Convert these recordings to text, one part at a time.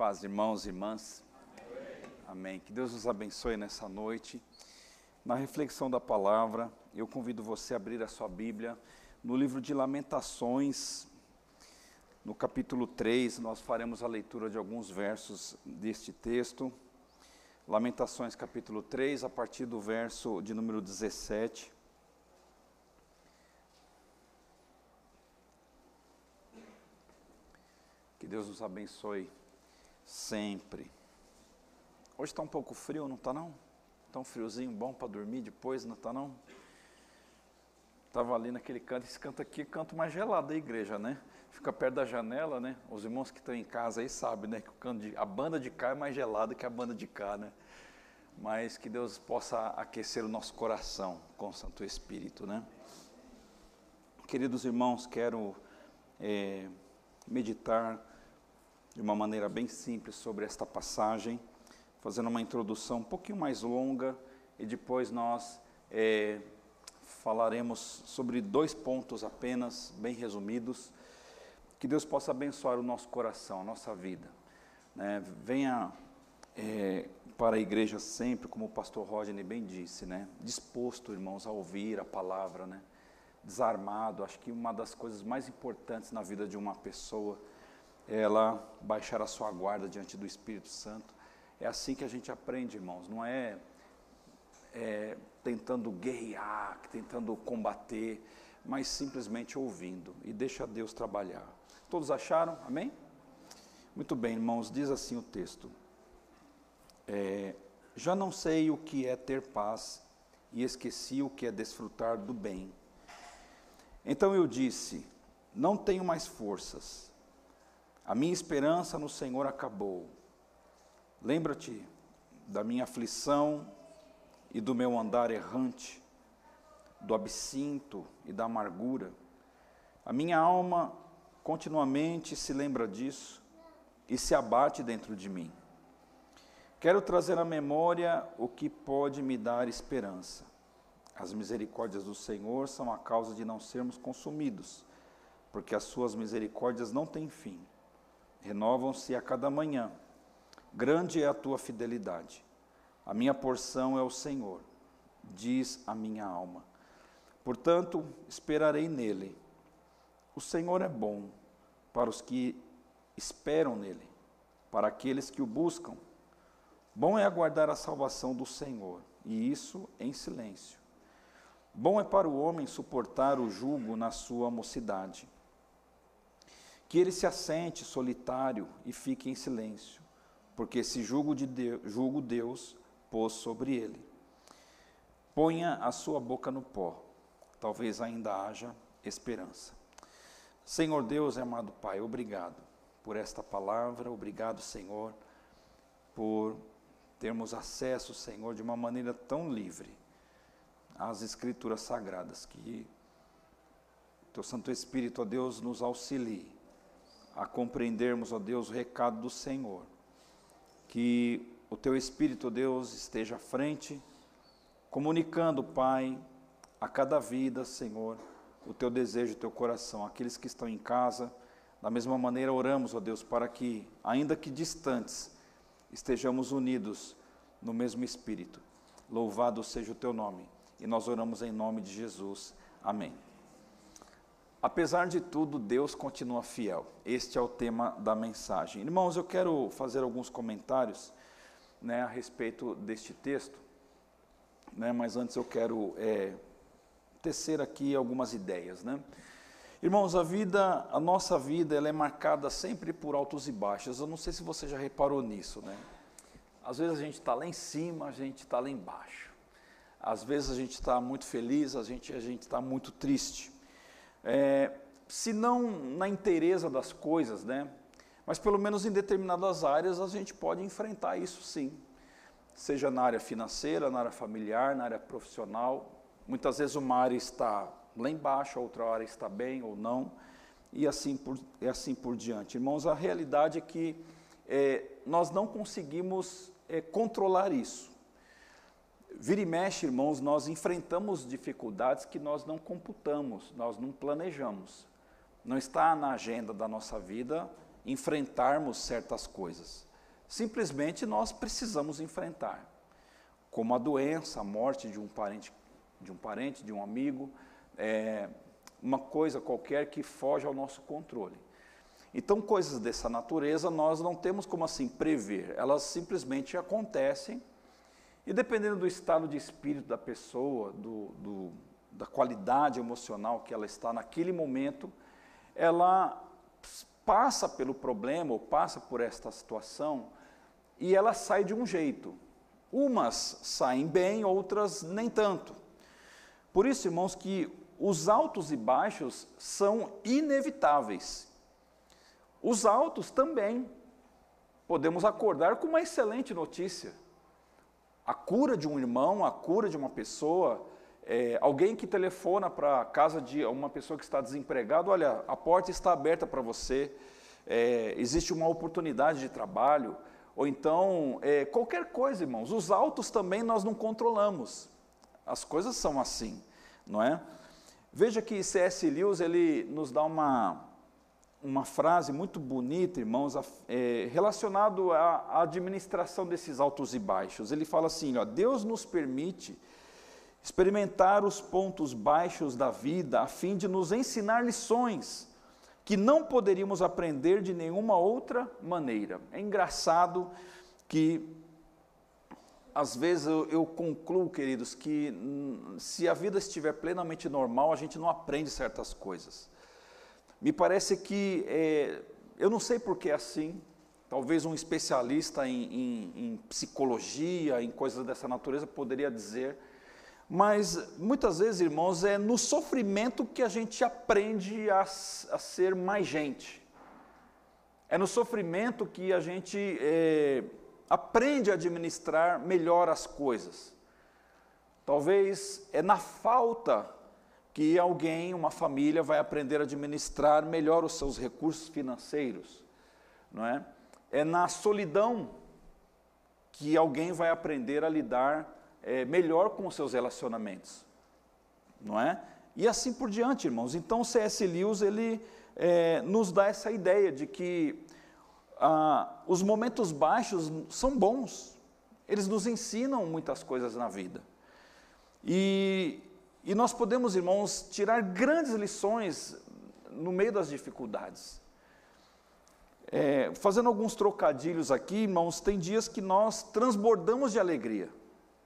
paz, irmãos e irmãs. Amém. Que Deus nos abençoe nessa noite. Na reflexão da palavra, eu convido você a abrir a sua Bíblia no livro de Lamentações, no capítulo 3, nós faremos a leitura de alguns versos deste texto. Lamentações, capítulo 3, a partir do verso de número 17. Que Deus nos abençoe sempre. Hoje está um pouco frio, não está não? Está um friozinho bom para dormir depois, não está não? Estava ali naquele canto, esse canto aqui, canto mais gelado da igreja, né? Fica perto da janela, né? Os irmãos que estão em casa aí sabem, né? Que o canto de, a banda de cá é mais gelada que a banda de cá, né? Mas que Deus possa aquecer o nosso coração com o Santo Espírito, né? Queridos irmãos, quero é, meditar de uma maneira bem simples sobre esta passagem, fazendo uma introdução um pouquinho mais longa e depois nós é, falaremos sobre dois pontos apenas, bem resumidos. Que Deus possa abençoar o nosso coração, a nossa vida. Né? Venha é, para a igreja sempre, como o pastor Rodney bem disse, né? disposto, irmãos, a ouvir a palavra, né? desarmado. Acho que uma das coisas mais importantes na vida de uma pessoa ela baixar a sua guarda diante do Espírito Santo. É assim que a gente aprende, irmãos, não é, é tentando guerrear, tentando combater, mas simplesmente ouvindo e deixa Deus trabalhar. Todos acharam? Amém? Muito bem, irmãos, diz assim o texto. É, já não sei o que é ter paz e esqueci o que é desfrutar do bem. Então eu disse: Não tenho mais forças a minha esperança no Senhor acabou. Lembra-te da minha aflição e do meu andar errante, do absinto e da amargura. A minha alma continuamente se lembra disso e se abate dentro de mim. Quero trazer à memória o que pode me dar esperança. As misericórdias do Senhor são a causa de não sermos consumidos, porque as suas misericórdias não têm fim renovam-se a cada manhã. Grande é a tua fidelidade. A minha porção é o Senhor, diz a minha alma. Portanto, esperarei nele. O Senhor é bom para os que esperam nele, para aqueles que o buscam. Bom é aguardar a salvação do Senhor, e isso em silêncio. Bom é para o homem suportar o jugo na sua mocidade que ele se assente solitário e fique em silêncio, porque esse jugo de Deus, julgo Deus pôs sobre ele. Ponha a sua boca no pó, talvez ainda haja esperança. Senhor Deus amado Pai, obrigado por esta palavra, obrigado, Senhor, por termos acesso, Senhor, de uma maneira tão livre às Escrituras Sagradas, que Teu Santo Espírito, ó Deus, nos auxilie a compreendermos, ó Deus, o recado do Senhor. Que o teu Espírito, ó Deus, esteja à frente, comunicando, Pai, a cada vida, Senhor, o teu desejo, o teu coração. Aqueles que estão em casa, da mesma maneira oramos, ó Deus, para que, ainda que distantes, estejamos unidos no mesmo Espírito. Louvado seja o teu nome. E nós oramos em nome de Jesus. Amém. Apesar de tudo, Deus continua fiel. Este é o tema da mensagem. Irmãos, eu quero fazer alguns comentários né, a respeito deste texto, né, mas antes eu quero é, tecer aqui algumas ideias. Né? Irmãos, a vida, a nossa vida, ela é marcada sempre por altos e baixos. Eu não sei se você já reparou nisso, né? Às vezes a gente está lá em cima, a gente está lá embaixo. Às vezes a gente está muito feliz, a gente a gente está muito triste é, se não na inteireza das coisas, né? Mas pelo menos em determinadas áreas a gente pode enfrentar isso sim. Seja na área financeira, na área familiar, na área profissional. Muitas vezes uma área está lá embaixo, a outra área está bem ou não, e assim por, e assim por diante. Irmãos, a realidade é que é, nós não conseguimos é, controlar isso. Vira e mexe, irmãos, nós enfrentamos dificuldades que nós não computamos, nós não planejamos. Não está na agenda da nossa vida enfrentarmos certas coisas. Simplesmente nós precisamos enfrentar, como a doença, a morte de um parente, de um parente, de um amigo, é, uma coisa qualquer que foge ao nosso controle. Então, coisas dessa natureza nós não temos como assim prever, elas simplesmente acontecem e dependendo do estado de espírito da pessoa, do, do, da qualidade emocional que ela está naquele momento, ela passa pelo problema ou passa por esta situação e ela sai de um jeito. Umas saem bem, outras nem tanto. Por isso, irmãos, que os altos e baixos são inevitáveis. Os altos também. Podemos acordar com uma excelente notícia. A cura de um irmão, a cura de uma pessoa, é, alguém que telefona para a casa de uma pessoa que está desempregada, olha, a porta está aberta para você, é, existe uma oportunidade de trabalho, ou então é, qualquer coisa, irmãos. Os altos também nós não controlamos. As coisas são assim, não é? Veja que C.S. Lewis ele nos dá uma, uma frase muito bonita, irmãos, é, relacionado à administração desses altos e baixos. Ele fala assim: ó, Deus nos permite experimentar os pontos baixos da vida a fim de nos ensinar lições que não poderíamos aprender de nenhuma outra maneira. É engraçado que às vezes eu, eu, concluo, queridos, que se a vida estiver plenamente normal, a gente não aprende certas coisas. Me parece que, é, eu não sei por que é assim, talvez um especialista em, em, em psicologia, em coisas dessa natureza, poderia dizer mas muitas vezes, irmãos, é no sofrimento que a gente aprende a, a ser mais gente. É no sofrimento que a gente é, aprende a administrar melhor as coisas. Talvez é na falta que alguém, uma família, vai aprender a administrar melhor os seus recursos financeiros, não é? É na solidão que alguém vai aprender a lidar é, melhor com os seus relacionamentos, não é? E assim por diante, irmãos. Então, C.S. Lewis ele é, nos dá essa ideia de que ah, os momentos baixos são bons. Eles nos ensinam muitas coisas na vida. E, e nós podemos, irmãos, tirar grandes lições no meio das dificuldades. É, fazendo alguns trocadilhos aqui, irmãos, tem dias que nós transbordamos de alegria.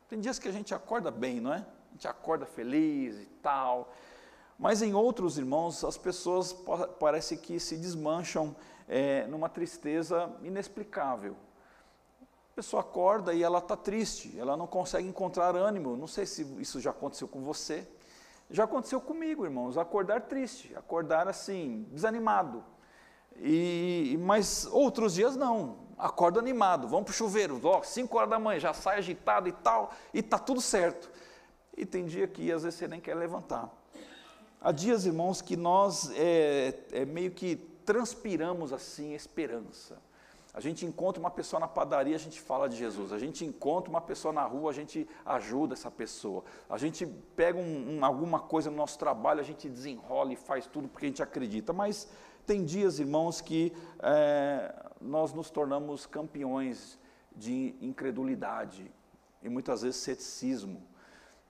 Tem dias que a gente acorda bem, não é? A gente acorda feliz e tal. Mas em outros, irmãos, as pessoas parece que se desmancham é, numa tristeza inexplicável. A pessoa acorda e ela está triste, ela não consegue encontrar ânimo. Não sei se isso já aconteceu com você. Já aconteceu comigo, irmãos, acordar triste, acordar assim, desanimado. E, mas outros dias não acordo animado, vamos para o chuveiro, ó, 5 horas da manhã, já sai agitado e tal, e está tudo certo. E tem dia que às vezes você nem quer levantar. Há dias, irmãos, que nós é, é meio que transpiramos assim esperança. A gente encontra uma pessoa na padaria, a gente fala de Jesus. A gente encontra uma pessoa na rua, a gente ajuda essa pessoa. A gente pega um, um, alguma coisa no nosso trabalho, a gente desenrola e faz tudo porque a gente acredita. Mas tem dias, irmãos, que é, nós nos tornamos campeões de incredulidade e muitas vezes ceticismo.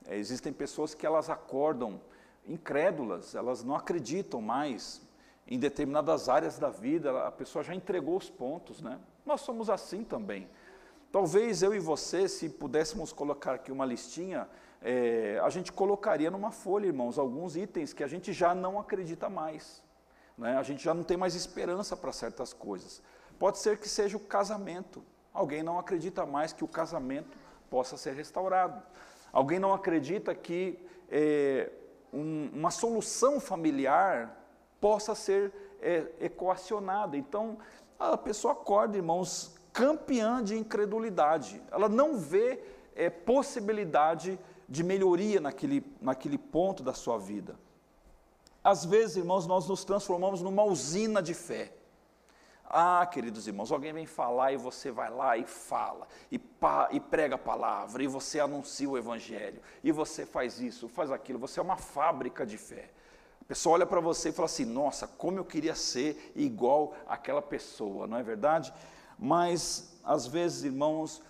É, existem pessoas que elas acordam incrédulas, elas não acreditam mais em determinadas áreas da vida, a pessoa já entregou os pontos, né? Nós somos assim também. Talvez eu e você, se pudéssemos colocar aqui uma listinha, é, a gente colocaria numa folha, irmãos, alguns itens que a gente já não acredita mais. Né? A gente já não tem mais esperança para certas coisas. Pode ser que seja o casamento. Alguém não acredita mais que o casamento possa ser restaurado. Alguém não acredita que é, um, uma solução familiar possa ser é, equacionada. Então, a pessoa acorda, irmãos, campeã de incredulidade. Ela não vê é, possibilidade de melhoria naquele, naquele ponto da sua vida. Às vezes, irmãos, nós nos transformamos numa usina de fé. Ah, queridos irmãos, alguém vem falar e você vai lá e fala, e, pa, e prega a palavra, e você anuncia o evangelho, e você faz isso, faz aquilo, você é uma fábrica de fé. Pessoa olha para você e fala assim: nossa, como eu queria ser igual àquela pessoa, não é verdade? Mas, às vezes, irmãos,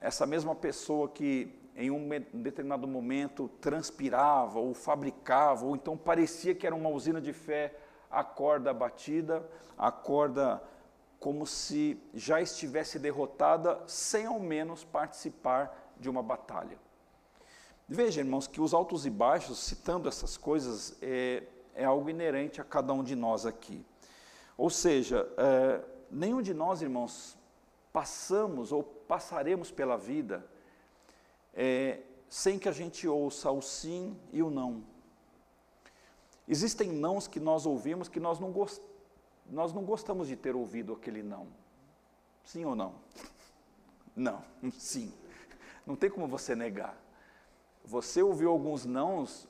essa mesma pessoa que em um determinado momento transpirava ou fabricava, ou então parecia que era uma usina de fé, acorda abatida, acorda como se já estivesse derrotada, sem ao menos participar de uma batalha. Veja, irmãos, que os altos e baixos, citando essas coisas, é, é algo inerente a cada um de nós aqui. Ou seja, é, nenhum de nós, irmãos, passamos ou passaremos pela vida é, sem que a gente ouça o sim e o não. Existem nãos que nós ouvimos que nós não, gost, nós não gostamos de ter ouvido aquele não. Sim ou não? Não, sim. Não tem como você negar. Você ouviu alguns nãos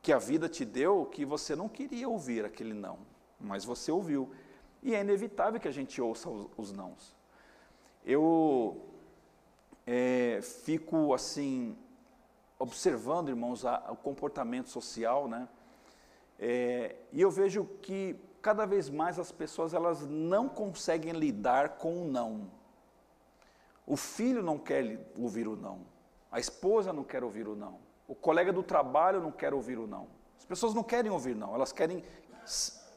que a vida te deu que você não queria ouvir aquele não, mas você ouviu. E é inevitável que a gente ouça os, os nãos. Eu é, fico assim, observando, irmãos, a, o comportamento social, né? É, e eu vejo que cada vez mais as pessoas elas não conseguem lidar com o não. O filho não quer ouvir o não. A esposa não quer ouvir o não. O colega do trabalho não quer ouvir o não. As pessoas não querem ouvir não, elas querem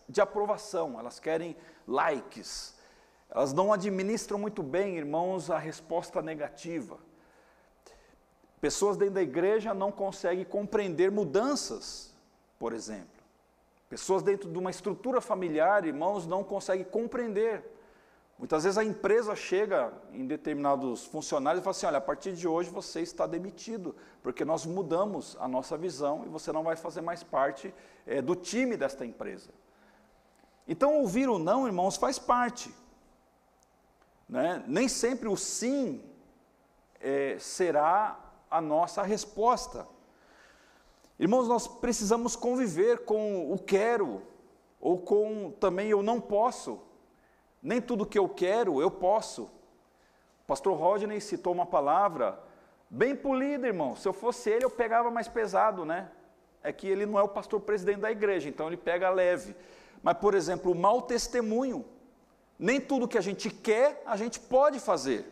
de aprovação, elas querem likes. Elas não administram muito bem, irmãos, a resposta negativa. Pessoas dentro da igreja não conseguem compreender mudanças, por exemplo. Pessoas dentro de uma estrutura familiar, irmãos, não conseguem compreender. Muitas vezes a empresa chega em determinados funcionários e fala assim: olha, a partir de hoje você está demitido, porque nós mudamos a nossa visão e você não vai fazer mais parte é, do time desta empresa. Então, ouvir o não, irmãos, faz parte. Né? Nem sempre o sim é, será a nossa resposta. Irmãos, nós precisamos conviver com o quero, ou com também eu não posso. Nem tudo que eu quero, eu posso. O pastor Rodney citou uma palavra bem polida, irmão. Se eu fosse ele, eu pegava mais pesado, né? É que ele não é o pastor presidente da igreja, então ele pega leve. Mas, por exemplo, o mau testemunho. Nem tudo que a gente quer, a gente pode fazer.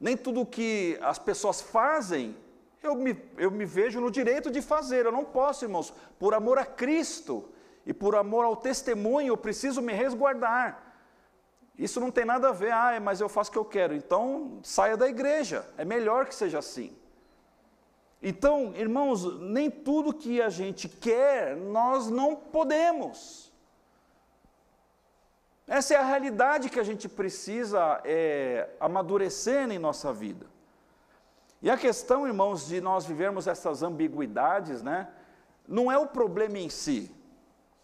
Nem tudo que as pessoas fazem, eu me, eu me vejo no direito de fazer. Eu não posso, irmãos, por amor a Cristo e por amor ao testemunho, eu preciso me resguardar. Isso não tem nada a ver, ah, mas eu faço o que eu quero. Então, saia da igreja. É melhor que seja assim. Então, irmãos, nem tudo que a gente quer, nós não podemos. Essa é a realidade que a gente precisa é, amadurecer em nossa vida. E a questão, irmãos, de nós vivermos essas ambiguidades, né, não é o problema em si,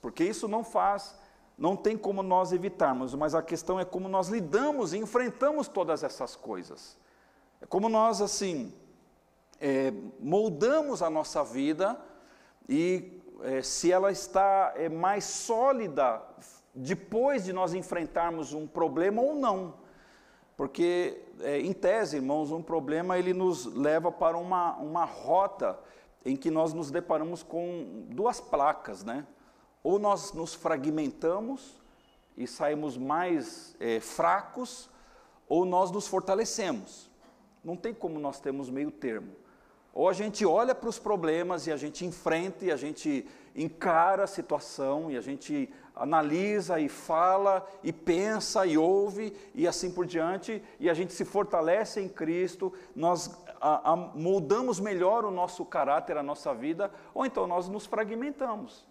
porque isso não faz, não tem como nós evitarmos, mas a questão é como nós lidamos e enfrentamos todas essas coisas. É como nós, assim, é, moldamos a nossa vida e é, se ela está é, mais sólida depois de nós enfrentarmos um problema ou não. Porque, é, em tese, irmãos, um problema ele nos leva para uma, uma rota em que nós nos deparamos com duas placas, né? Ou nós nos fragmentamos e saímos mais é, fracos, ou nós nos fortalecemos. Não tem como nós termos meio termo. Ou a gente olha para os problemas e a gente enfrenta e a gente encara a situação e a gente analisa e fala e pensa e ouve e assim por diante, e a gente se fortalece em Cristo, nós a, a, moldamos melhor o nosso caráter, a nossa vida, ou então nós nos fragmentamos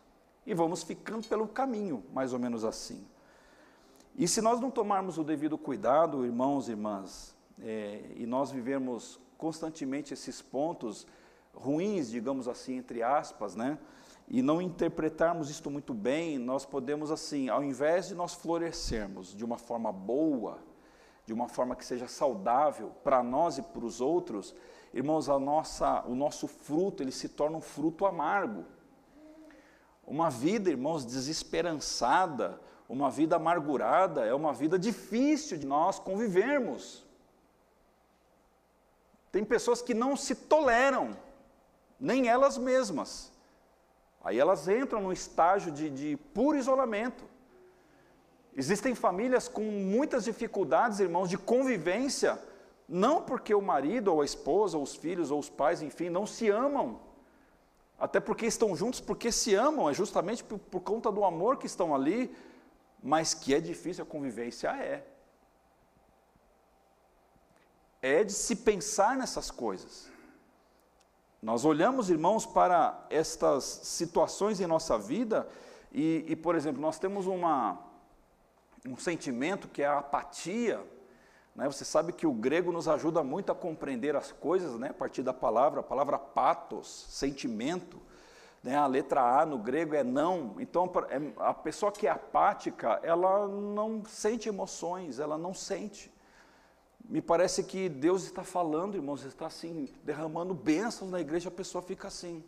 e vamos ficando pelo caminho, mais ou menos assim. E se nós não tomarmos o devido cuidado, irmãos e irmãs, é, e nós vivermos constantemente esses pontos ruins, digamos assim, entre aspas, né? E não interpretarmos isto muito bem, nós podemos assim, ao invés de nós florescermos de uma forma boa, de uma forma que seja saudável para nós e para os outros, irmãos, a nossa, o nosso fruto ele se torna um fruto amargo. Uma vida, irmãos, desesperançada, uma vida amargurada, é uma vida difícil de nós convivermos. Tem pessoas que não se toleram, nem elas mesmas. Aí elas entram num estágio de, de puro isolamento. Existem famílias com muitas dificuldades, irmãos, de convivência, não porque o marido, ou a esposa, ou os filhos, ou os pais, enfim, não se amam. Até porque estão juntos porque se amam, é justamente por, por conta do amor que estão ali, mas que é difícil a convivência, é. É de se pensar nessas coisas. Nós olhamos, irmãos, para estas situações em nossa vida e, e por exemplo, nós temos uma, um sentimento que é a apatia. Né? Você sabe que o grego nos ajuda muito a compreender as coisas, né? a partir da palavra, a palavra patos, sentimento. Né? A letra A no grego é não. Então, é, a pessoa que é apática, ela não sente emoções, ela não sente. Me parece que Deus está falando, irmãos, está assim, derramando bênçãos na igreja, a pessoa fica assim.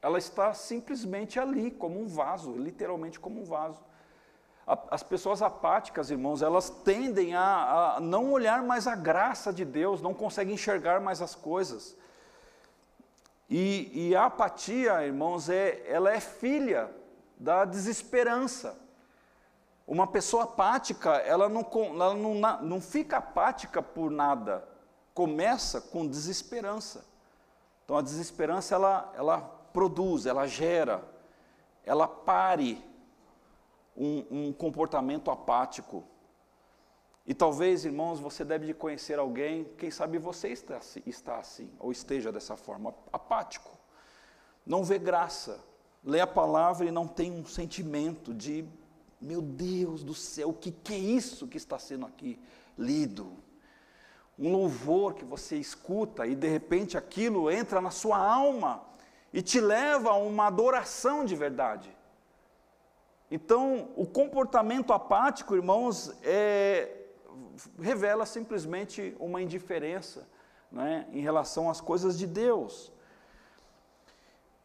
Ela está simplesmente ali, como um vaso, literalmente como um vaso. As pessoas apáticas, irmãos, elas tendem a, a, não olhar mais a graça de Deus, não conseguem enxergar mais as coisas. E, e a apatia, irmãos, é, ela é filha da desesperança. Uma pessoa apática, ela não, ela não, não fica apática por nada, começa com desesperança. Então a desesperança, ela, ela produz, ela gera, ela pare um, um comportamento apático. E talvez, irmãos, você deve de conhecer alguém, quem sabe você está, está assim, ou esteja dessa forma, apático. Não vê graça, lê a palavra e não tem um sentimento de, meu Deus do céu, o que, que é isso que está sendo aqui lido? Um louvor que você escuta e de repente aquilo entra na sua alma e te leva a uma adoração de verdade. Então, o comportamento apático, irmãos, é, revela simplesmente uma indiferença né, em relação às coisas de Deus.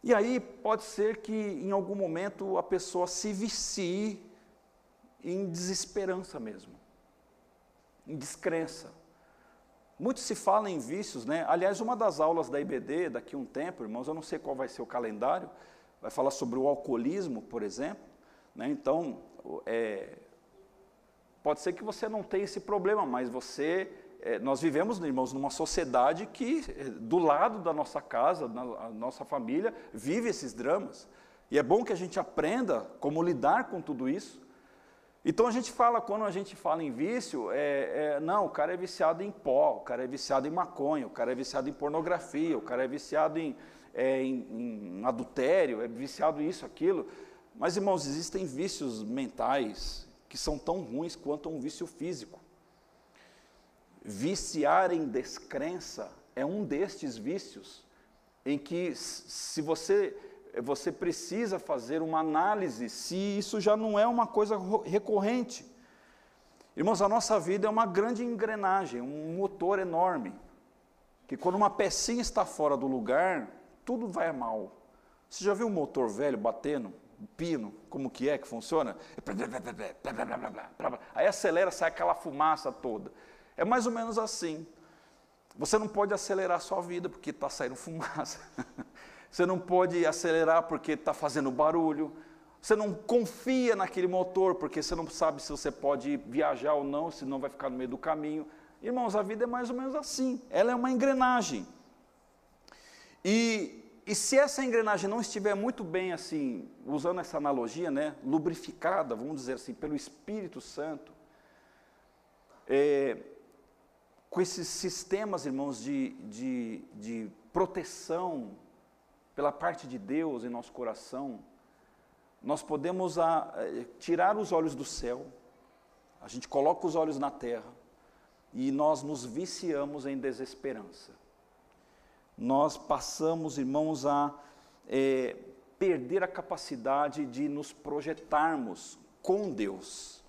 E aí pode ser que em algum momento a pessoa se vicie em desesperança mesmo, em descrença. Muito se fala em vícios, né? Aliás, uma das aulas da IBD, daqui a um tempo, irmãos, eu não sei qual vai ser o calendário, vai falar sobre o alcoolismo, por exemplo. Né? Então, é, pode ser que você não tenha esse problema, mas você, é, nós vivemos, irmãos, numa sociedade que, é, do lado da nossa casa, a nossa família, vive esses dramas. E é bom que a gente aprenda como lidar com tudo isso. Então a gente fala, quando a gente fala em vício, é, é, não, o cara é viciado em pó, o cara é viciado em maconha, o cara é viciado em pornografia, o cara é viciado em, é, em, em adultério, é viciado isso, aquilo. Mas, irmãos, existem vícios mentais que são tão ruins quanto um vício físico. Viciar em descrença é um destes vícios em que, se você você precisa fazer uma análise se isso já não é uma coisa recorrente. Irmãos, a nossa vida é uma grande engrenagem, um motor enorme, que quando uma pecinha está fora do lugar, tudo vai mal. Você já viu um motor velho batendo, pino, como que é que funciona? Aí acelera, sai aquela fumaça toda. É mais ou menos assim. Você não pode acelerar a sua vida porque está saindo fumaça. Você não pode acelerar porque está fazendo barulho. Você não confia naquele motor porque você não sabe se você pode viajar ou não, se não vai ficar no meio do caminho. Irmãos, a vida é mais ou menos assim. Ela é uma engrenagem. E, e se essa engrenagem não estiver muito bem assim, usando essa analogia, né, lubrificada, vamos dizer assim, pelo Espírito Santo, é, com esses sistemas, irmãos, de, de, de proteção pela parte de Deus em nosso coração, nós podemos a, ah, tirar os olhos do céu, a gente coloca os olhos na terra e nós nos viciamos em desesperança. Nós passamos, irmãos, a é, perder a capacidade de nos projetarmos com Deus.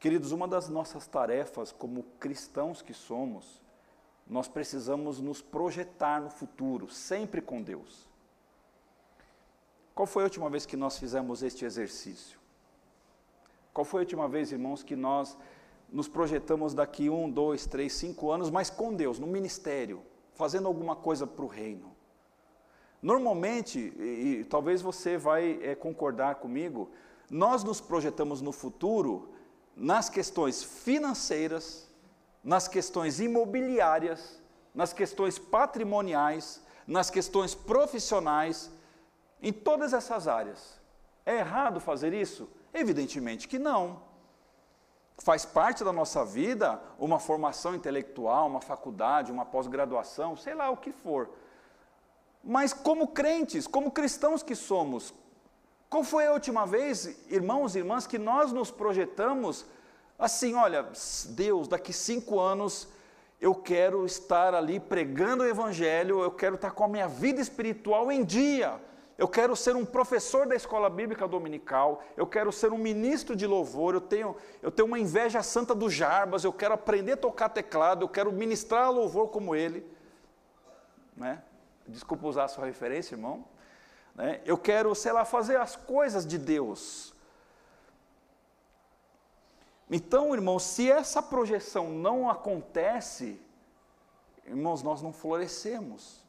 Queridos, uma das nossas tarefas como cristãos que somos nós precisamos nos projetar no futuro, sempre com Deus. Qual foi a última vez que nós fizemos este exercício? Qual foi a última vez, irmãos, que nós nos projetamos daqui um, dois, três, cinco anos, mas com Deus, no ministério, fazendo alguma coisa para o reino? Normalmente, e, e talvez você vai é, concordar comigo, nós nos projetamos no futuro nas questões financeiras, nas questões imobiliárias, nas questões patrimoniais, nas questões profissionais, em todas essas áreas. É errado fazer isso? Evidentemente que não. Faz parte da nossa vida uma formação intelectual, uma faculdade, uma pós-graduação, sei lá o que for. Mas como crentes, como cristãos que somos, qual foi a última vez, irmãos e irmãs, que nós nos projetamos assim: olha, Deus, daqui cinco anos eu quero estar ali pregando o Evangelho, eu quero estar com a minha vida espiritual em dia, eu quero ser um professor da escola bíblica dominical, eu quero ser um ministro de louvor, eu tenho, eu tenho uma inveja santa do Jarbas, eu quero aprender a tocar teclado, eu quero ministrar louvor como ele. Né? Desculpa usar a sua referência, irmão. Né? Eu quero, sei lá, fazer as coisas de Deus. Então, irmão, se essa projeção não acontece, irmãos, nós não florescemos.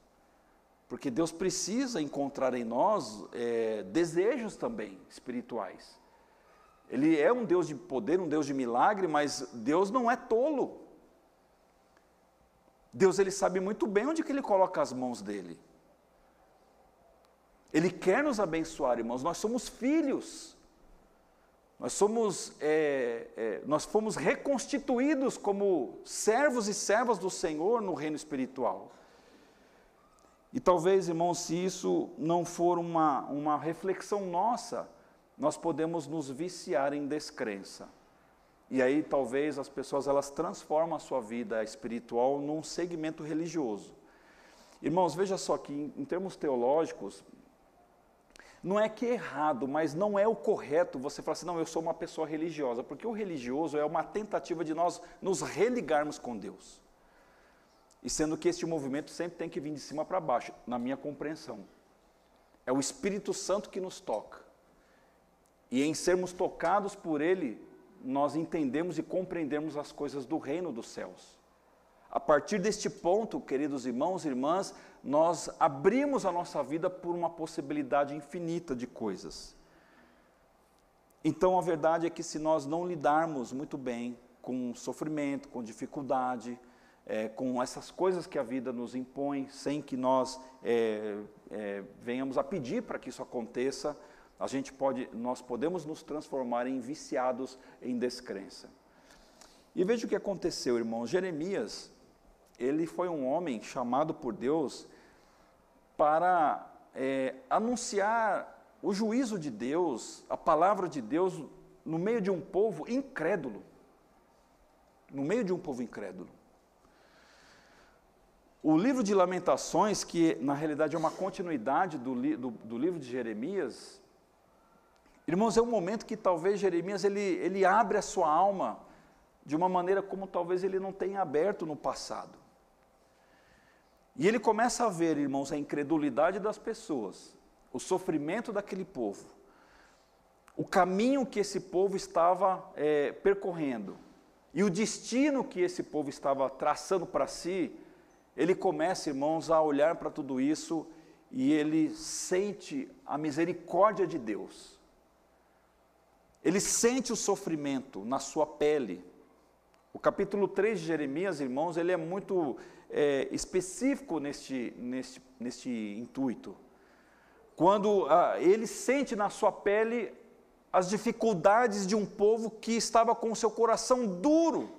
Porque Deus precisa encontrar em nós é, desejos também espirituais. Ele é um Deus de poder, um Deus de milagre, mas Deus não é tolo. Deus ele sabe muito bem onde que ele coloca as mãos dele. Ele quer nos abençoar, irmãos. Nós somos filhos. Nós somos, é, é, nós fomos reconstituídos como servos e servas do Senhor no reino espiritual. E talvez, irmãos, se isso não for uma, uma reflexão nossa, nós podemos nos viciar em descrença. E aí talvez as pessoas elas transformam a sua vida espiritual num segmento religioso. Irmãos, veja só que em, em termos teológicos, não é que é errado, mas não é o correto você falar assim, não, eu sou uma pessoa religiosa, porque o religioso é uma tentativa de nós nos religarmos com Deus. E sendo que este movimento sempre tem que vir de cima para baixo, na minha compreensão. É o Espírito Santo que nos toca. E em sermos tocados por Ele, nós entendemos e compreendemos as coisas do reino dos céus. A partir deste ponto, queridos irmãos e irmãs, nós abrimos a nossa vida por uma possibilidade infinita de coisas. Então a verdade é que se nós não lidarmos muito bem com sofrimento, com dificuldade, é, com essas coisas que a vida nos impõe, sem que nós é, é, venhamos a pedir para que isso aconteça, a gente pode, nós podemos nos transformar em viciados em descrença. E veja o que aconteceu, irmão. Jeremias, ele foi um homem chamado por Deus para é, anunciar o juízo de Deus, a palavra de Deus, no meio de um povo incrédulo. No meio de um povo incrédulo. O livro de Lamentações, que na realidade é uma continuidade do, li, do, do, livro de Jeremias, irmãos, é um momento que talvez Jeremias ele, ele abre a sua alma de uma maneira como talvez ele não tenha aberto no passado. E ele começa a ver, irmãos, a incredulidade das pessoas, o sofrimento daquele povo, o caminho que esse povo estava é, percorrendo e o destino que esse povo estava traçando para si ele começa, irmãos, a olhar para tudo isso e ele sente a misericórdia de Deus. Ele sente o sofrimento na sua pele. O capítulo 3 de Jeremias, irmãos, ele é muito é, específico neste, neste, neste intuito. Quando ah, ele sente na sua pele as dificuldades de um povo que estava com o seu coração duro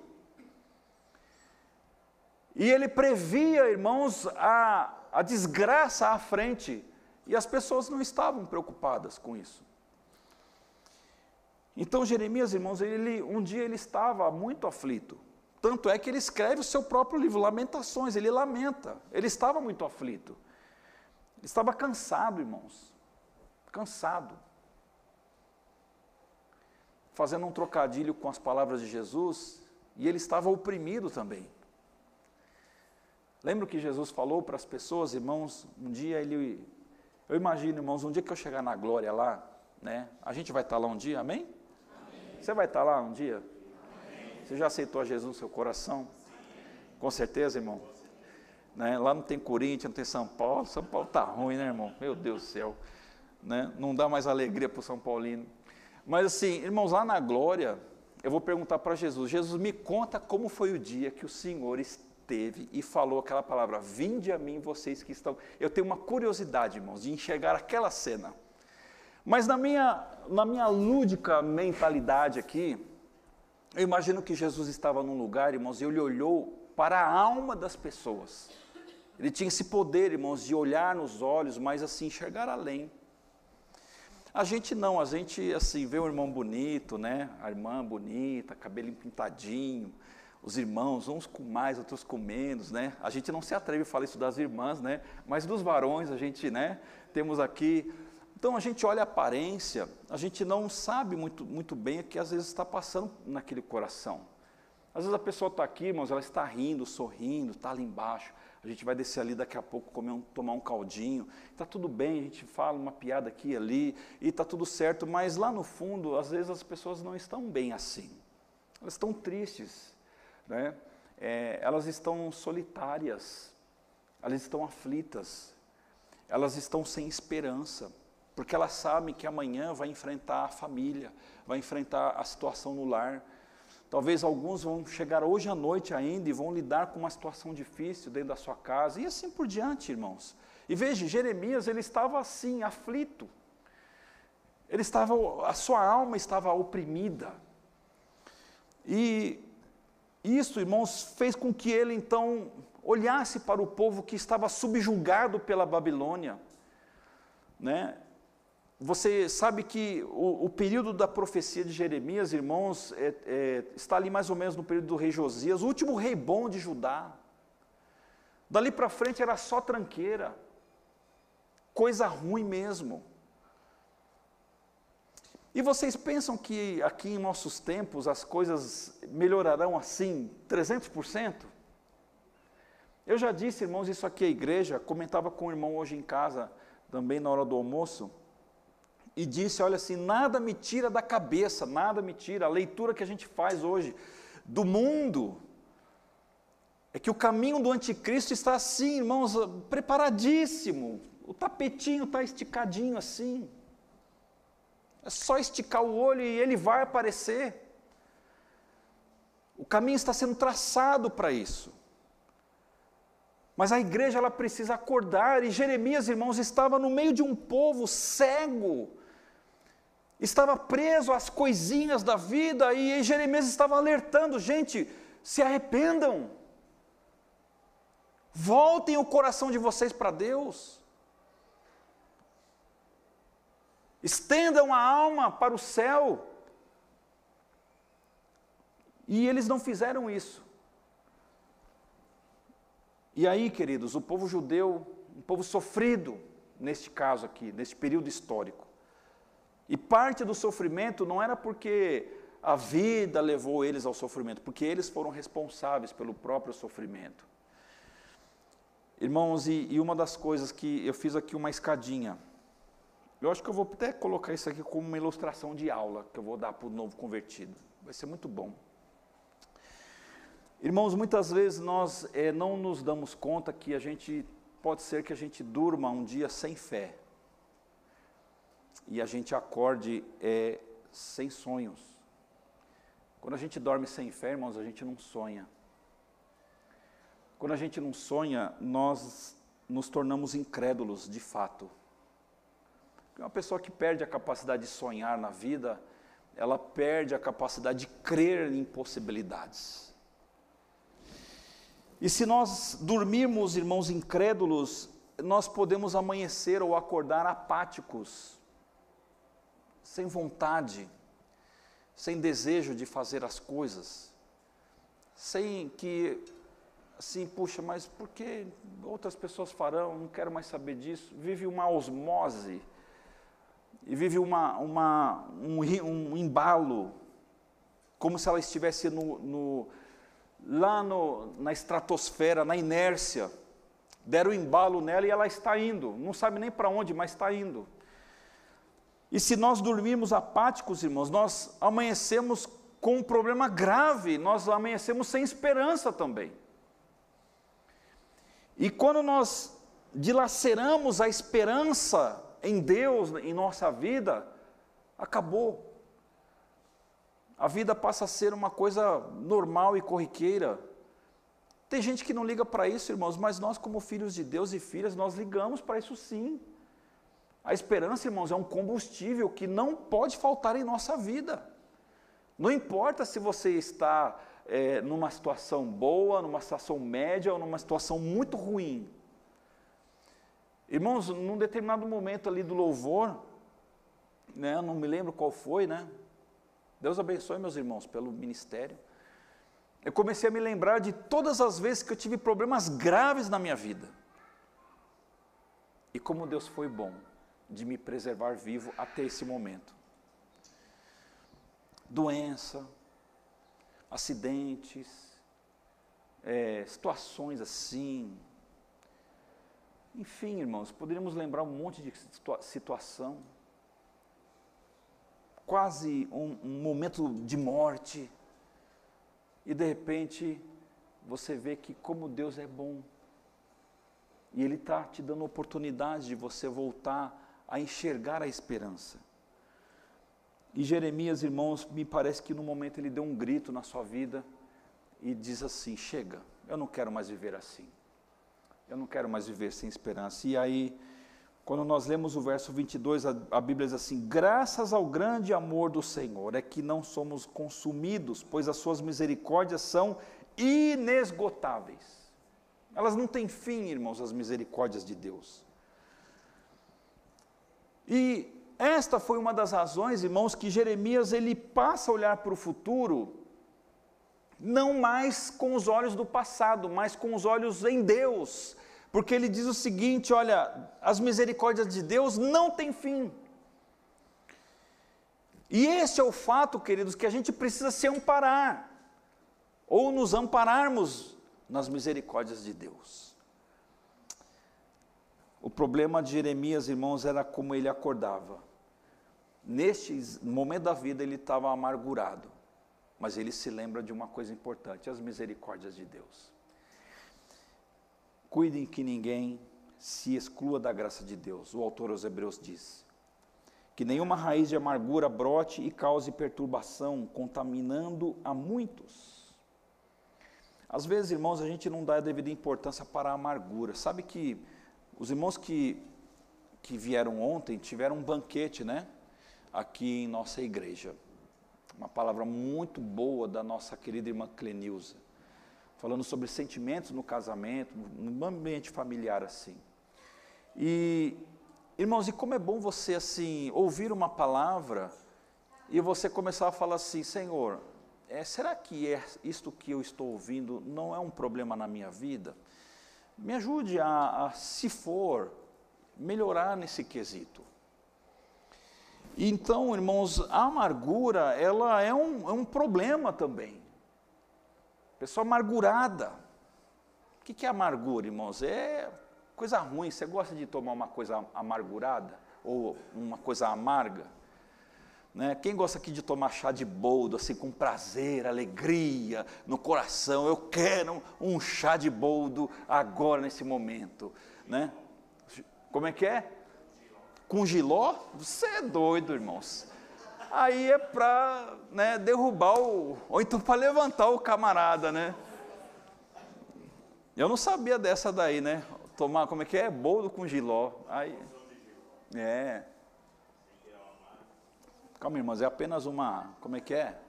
e ele previa, irmãos, a, a desgraça à frente. E as pessoas não estavam preocupadas com isso. Então Jeremias, irmãos, ele, um dia ele estava muito aflito. Tanto é que ele escreve o seu próprio livro, Lamentações, ele lamenta. Ele estava muito aflito. Ele estava cansado, irmãos. Cansado. Fazendo um trocadilho com as palavras de Jesus, e ele estava oprimido também. Lembra o que Jesus falou para as pessoas, irmãos? Um dia ele. Eu imagino, irmãos, um dia que eu chegar na glória lá, né? A gente vai estar lá um dia, amém? amém. Você vai estar lá um dia? Amém. Você já aceitou a Jesus no seu coração? Sim. Com certeza, irmão? Né? Lá não tem Corinthians, não tem São Paulo. São Paulo está ruim, né, irmão? Meu Deus do céu. Né? Não dá mais alegria para o São Paulino. Mas assim, irmãos, lá na glória, eu vou perguntar para Jesus: Jesus, me conta como foi o dia que o Senhor esteve e falou aquela palavra: Vinde a mim, vocês que estão. Eu tenho uma curiosidade, irmãos, de enxergar aquela cena. Mas na minha, na minha lúdica mentalidade aqui, eu imagino que Jesus estava num lugar, irmãos, e ele olhou para a alma das pessoas. Ele tinha esse poder, irmãos, de olhar nos olhos, mas assim, enxergar além. A gente não, a gente assim, vê um irmão bonito, né? A irmã bonita, cabelo pintadinho, os irmãos, uns com mais, outros com menos, né? A gente não se atreve a falar isso das irmãs, né? Mas dos varões a gente, né? Temos aqui então a gente olha a aparência, a gente não sabe muito, muito bem o que às vezes está passando naquele coração. Às vezes a pessoa está aqui, irmãos, ela está rindo, sorrindo, está ali embaixo. A gente vai descer ali daqui a pouco, comer um, tomar um caldinho. Está tudo bem, a gente fala uma piada aqui e ali, e está tudo certo, mas lá no fundo, às vezes as pessoas não estão bem assim. Elas estão tristes, né? É, elas estão solitárias, elas estão aflitas, elas estão sem esperança porque elas sabem que amanhã vai enfrentar a família, vai enfrentar a situação no lar. Talvez alguns vão chegar hoje à noite ainda e vão lidar com uma situação difícil dentro da sua casa, e assim por diante, irmãos. E veja, Jeremias, ele estava assim, aflito. Ele estava, a sua alma estava oprimida. E isso, irmãos, fez com que ele então olhasse para o povo que estava subjugado pela Babilônia, né? Você sabe que o, o, período da profecia de Jeremias, irmãos, é, é, está ali mais ou menos no período do rei Josias, o último rei bom de Judá. Dali para frente era só tranqueira, coisa ruim mesmo. E vocês pensam que aqui em nossos tempos as coisas melhorarão assim, 300%? Eu já disse, irmãos, isso aqui à igreja, comentava com o irmão hoje em casa, também na hora do almoço e disse: Olha assim, nada me tira da cabeça, nada me tira. A leitura que a gente faz hoje do mundo é que o caminho do anticristo está assim, irmãos, preparadíssimo. O tapetinho está esticadinho assim. É só esticar o olho e ele vai aparecer. O caminho está sendo traçado para isso. Mas a igreja ela precisa acordar, e Jeremias, irmãos, estava no meio de um povo cego, estava preso às coisinhas da vida e Jeremias estava alertando: gente, se arrependam, voltem o coração de vocês para Deus, estendam a alma para o céu. E eles não fizeram isso. E aí, queridos, o povo judeu, um povo sofrido, neste caso aqui, neste período histórico, e parte do sofrimento não era porque a vida levou eles ao sofrimento, porque eles foram responsáveis pelo próprio sofrimento. Irmãos, e, e uma das coisas que eu fiz aqui uma escadinha, eu acho que eu vou até colocar isso aqui como uma ilustração de aula que eu vou dar para o novo convertido. Vai ser muito bom. Irmãos, muitas vezes nós é, não nos damos conta que a gente pode ser que a gente durma um dia sem fé e a gente acorde é, sem sonhos. Quando a gente dorme sem fé, irmãos, a gente não sonha. Quando a gente não sonha, nós nos tornamos incrédulos de fato. Uma pessoa que perde a capacidade de sonhar na vida, ela perde a capacidade de crer em possibilidades. E se nós dormirmos, irmãos incrédulos, nós podemos amanhecer ou acordar apáticos, sem vontade, sem desejo de fazer as coisas, sem que, assim, puxa, mas por que outras pessoas farão? Não quero mais saber disso. Vive uma osmose, e vive uma, uma, um, um embalo, como se ela estivesse no, no lá no, na estratosfera, na inércia. Deram um embalo nela e ela está indo, não sabe nem para onde, mas está indo. E se nós dormirmos apáticos, irmãos, nós amanhecemos com um problema grave, nós amanhecemos sem esperança também. E quando nós dilaceramos a esperança em Deus, em nossa vida, acabou. A vida passa a ser uma coisa normal e corriqueira. Tem gente que não liga para isso, irmãos, mas nós, como filhos de Deus e filhas, nós ligamos para isso sim. A esperança, irmãos, é um combustível que não pode faltar em nossa vida. Não importa se você está é, numa situação boa, numa situação média ou numa situação muito ruim. Irmãos, num determinado momento ali do louvor, né, não me lembro qual foi, né? Deus abençoe meus irmãos pelo ministério. Eu comecei a me lembrar de todas as vezes que eu tive problemas graves na minha vida. E como Deus foi bom de me preservar vivo até esse momento. Doença, acidentes, é, situações assim. Enfim, irmãos, poderíamos lembrar um monte de situa situação. Quase um, um momento de morte. E de repente, você vê que como Deus é bom. E Ele está te dando oportunidade de você voltar a enxergar a esperança. E Jeremias, irmãos, me parece que no momento ele deu um grito na sua vida e diz assim: Chega, eu não quero mais viver assim. Eu não quero mais viver sem esperança. E aí, quando nós lemos o verso 22, a, a Bíblia diz assim: Graças ao grande amor do Senhor é que não somos consumidos, pois as suas misericórdias são inesgotáveis. Elas não têm fim, irmãos, as misericórdias de Deus. E esta foi uma das razões, irmãos, que Jeremias ele passa a olhar para o futuro não mais com os olhos do passado, mas com os olhos em Deus. Porque ele diz o seguinte: olha, as misericórdias de Deus não têm fim. E esse é o fato, queridos, que a gente precisa se amparar, ou nos ampararmos nas misericórdias de Deus. O problema de Jeremias, irmãos, era como ele acordava. Neste momento da vida ele estava amargurado, mas ele se lembra de uma coisa importante: as misericórdias de Deus. Cuidem que ninguém se exclua da graça de Deus. O autor aos Hebreus diz: que nenhuma raiz de amargura brote e cause perturbação, contaminando a muitos. Às vezes, irmãos, a gente não dá a devida importância para a amargura. Sabe que os irmãos que, que vieram ontem tiveram um banquete, né? aqui em nossa igreja. Uma palavra muito boa da nossa querida irmã Clenilza, falando sobre sentimentos no casamento, no ambiente familiar assim. E, irmãos, e como é bom você assim ouvir uma palavra e você começar a falar assim, Senhor, é, será que é isto que eu estou ouvindo não é um problema na minha vida? Me ajude a, a se for, melhorar nesse quesito. Então, irmãos, a amargura, ela é um, é um problema também. Pessoa amargurada. O que é amargura, irmãos? É coisa ruim. Você gosta de tomar uma coisa amargurada? Ou uma coisa amarga? Né? Quem gosta aqui de tomar chá de boldo, assim, com prazer, alegria no coração? Eu quero um chá de boldo agora, nesse momento. Né? Como é que é? Com giló, você é doido, irmãos. Aí é para né, derrubar o. Ou então para levantar o camarada, né? Eu não sabia dessa daí, né? Tomar, como é que é? Bolo com giló. Aí. É. Calma, irmãos, é apenas uma. Como é que é?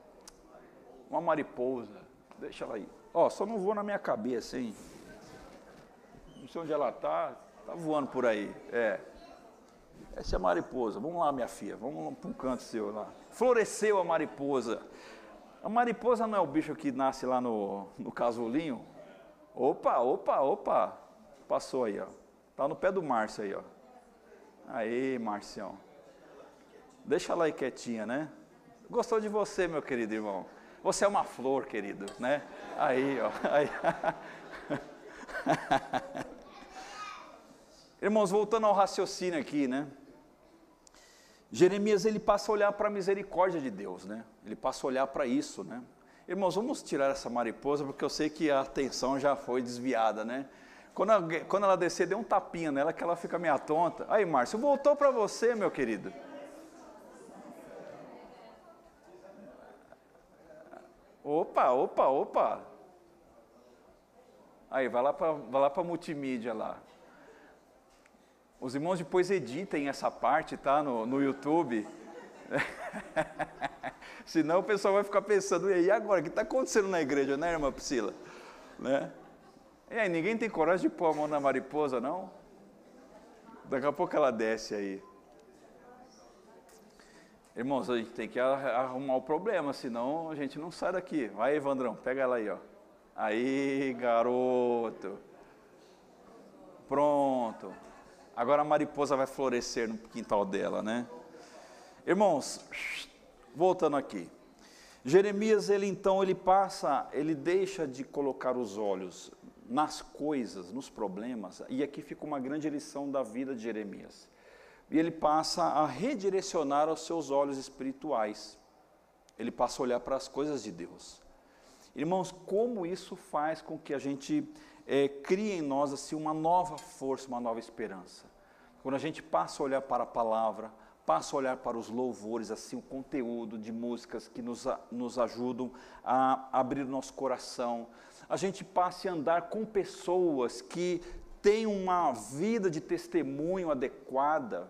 Uma mariposa. Deixa ela aí. Ó, só não voa na minha cabeça, hein? Não sei onde ela está. Está voando por aí. É. Essa é a mariposa. Vamos lá, minha filha, vamos para um canto seu lá. Floresceu a mariposa. A mariposa não é o bicho que nasce lá no, no casulinho? Opa, opa, opa. Passou aí, ó. Tá no pé do Márcio aí, ó. Aí, Marcião. Deixa ela aí quietinha, né? Gostou de você, meu querido irmão. Você é uma flor, querido, né? Aí, ó. Aí. Irmãos, voltando ao raciocínio aqui, né? Jeremias ele passa a olhar para a misericórdia de Deus, né? Ele passa a olhar para isso, né? Irmãos, vamos tirar essa mariposa porque eu sei que a atenção já foi desviada, né? Quando, quando ela descer, dê um tapinha nela que ela fica meio tonta. Aí, Márcio, voltou para você, meu querido. Opa, opa, opa. Aí, vai lá para multimídia lá. Os irmãos depois editem essa parte, tá? No, no YouTube. Senão o pessoal vai ficar pensando, e agora, o que está acontecendo na igreja, né, irmã Priscila? Né? E aí, ninguém tem coragem de pôr a mão na mariposa, não? Daqui a pouco ela desce aí. Irmãos, a gente tem que arrumar o problema, senão a gente não sai daqui. Vai, Evandrão, pega ela aí, ó. Aí, garoto. Pronto. Agora a mariposa vai florescer no quintal dela, né? Irmãos, voltando aqui. Jeremias, ele então, ele passa, ele deixa de colocar os olhos nas coisas, nos problemas, e aqui fica uma grande lição da vida de Jeremias. E ele passa a redirecionar os seus olhos espirituais. Ele passa a olhar para as coisas de Deus. Irmãos, como isso faz com que a gente é, cria em nós assim uma nova força, uma nova esperança. Quando a gente passa a olhar para a palavra, passa a olhar para os louvores, assim, o conteúdo de músicas que nos, nos ajudam a abrir nosso coração, a gente passa a andar com pessoas que têm uma vida de testemunho adequada.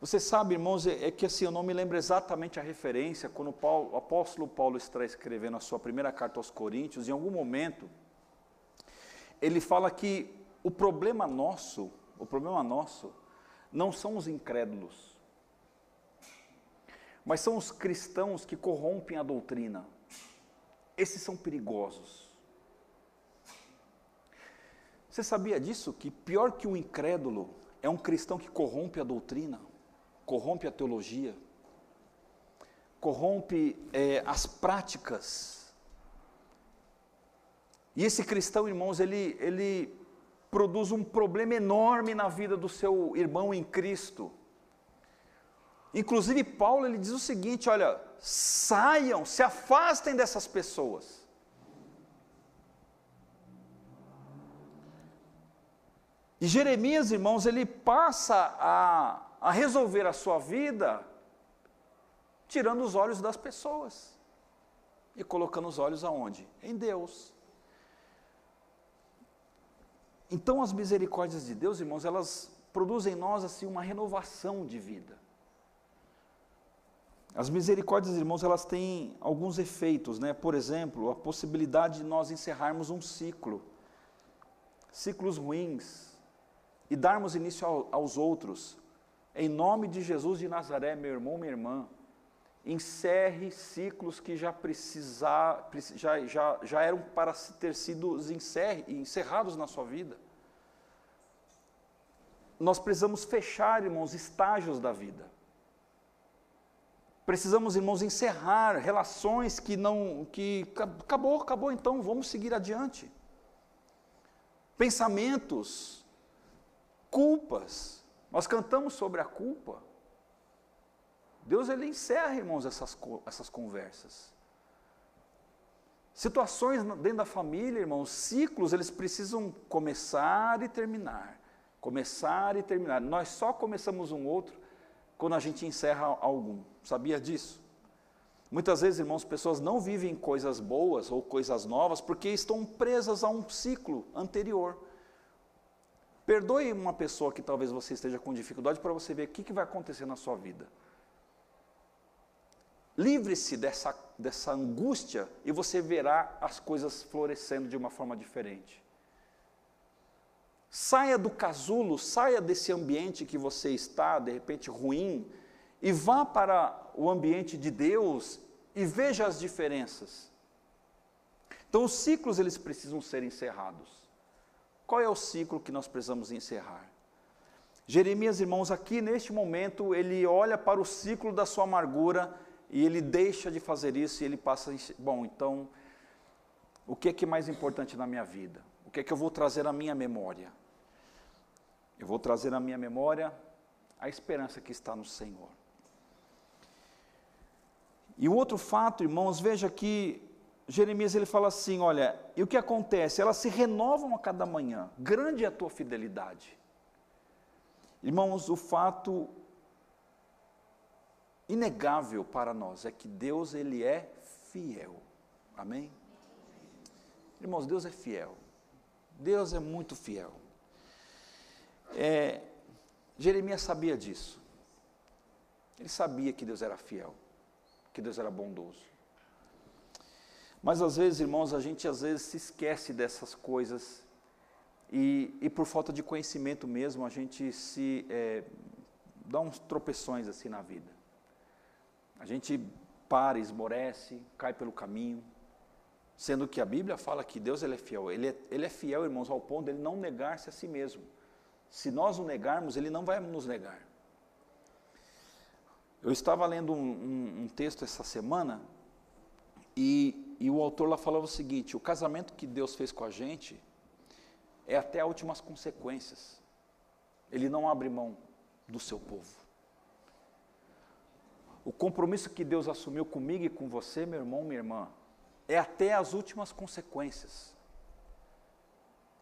Você sabe, irmãos, é, é que assim, eu não me lembro exatamente a referência, quando Paulo, o apóstolo Paulo está escrevendo a sua primeira carta aos Coríntios, em algum momento, ele fala que o problema nosso, o problema nosso, não são os incrédulos, mas são os cristãos que corrompem a doutrina. Esses são perigosos. Você sabia disso? Que pior que o incrédulo é um cristão que corrompe a doutrina, corrompe a teologia, corrompe é, as práticas e esse cristão, irmãos, ele, ele produz um problema enorme na vida do seu irmão em Cristo. Inclusive, Paulo ele diz o seguinte: olha, saiam, se afastem dessas pessoas. E Jeremias, irmãos, ele passa a, a resolver a sua vida tirando os olhos das pessoas e colocando os olhos aonde? Em Deus. Então, as misericórdias de Deus, irmãos, elas produzem em nós assim uma renovação de vida. As misericórdias, irmãos, elas têm alguns efeitos, né? Por exemplo, a possibilidade de nós encerrarmos um ciclo, ciclos ruins, e darmos início ao, aos outros. Em nome de Jesus de Nazaré, meu irmão, minha irmã, encerre ciclos que já precisar, já, já, já eram para ter sido encerrados na sua vida. Nós precisamos fechar, irmãos, estágios da vida. Precisamos, irmãos, encerrar relações que não, que acabou, acabou, então vamos seguir adiante. Pensamentos, culpas. Nós cantamos sobre a culpa. Deus ele encerra, irmãos, essas, essas conversas. Situações dentro da família, irmãos, ciclos, eles precisam começar e terminar. Começar e terminar. Nós só começamos um outro quando a gente encerra algum. Sabia disso? Muitas vezes, irmãos, pessoas não vivem coisas boas ou coisas novas porque estão presas a um ciclo anterior. Perdoe uma pessoa que talvez você esteja com dificuldade para você ver o que, que vai acontecer na sua vida. Livre-se dessa, dessa angústia e você verá as coisas florescendo de uma forma diferente. Saia do casulo, saia desse ambiente que você está, de repente ruim, e vá para o ambiente de Deus e veja as diferenças. Então, os ciclos eles precisam ser encerrados. Qual é o ciclo que nós precisamos encerrar? Jeremias, irmãos, aqui neste momento, ele olha para o ciclo da sua amargura e ele deixa de fazer isso e ele passa, bom, então, o que é que é mais importante na minha vida? O que é que eu vou trazer à minha memória? Eu vou trazer à minha memória a esperança que está no Senhor. E o outro fato, irmãos, veja que Jeremias ele fala assim: olha, e o que acontece? Elas se renovam a cada manhã, grande é a tua fidelidade. Irmãos, o fato inegável para nós é que Deus ele é fiel. Amém? Irmãos, Deus é fiel. Deus é muito fiel. É, Jeremias sabia disso. Ele sabia que Deus era fiel, que Deus era bondoso. Mas às vezes, irmãos, a gente às vezes se esquece dessas coisas e, e por falta de conhecimento mesmo, a gente se é, dá uns tropeções assim na vida. A gente para, esmorece, cai pelo caminho, sendo que a Bíblia fala que Deus ele é fiel. Ele é, ele é fiel, irmãos, ao ponto de ele não negar-se a si mesmo. Se nós o negarmos, ele não vai nos negar. Eu estava lendo um, um, um texto essa semana e, e o autor lá falava o seguinte: o casamento que Deus fez com a gente é até as últimas consequências. Ele não abre mão do seu povo. O compromisso que Deus assumiu comigo e com você, meu irmão, minha irmã, é até as últimas consequências.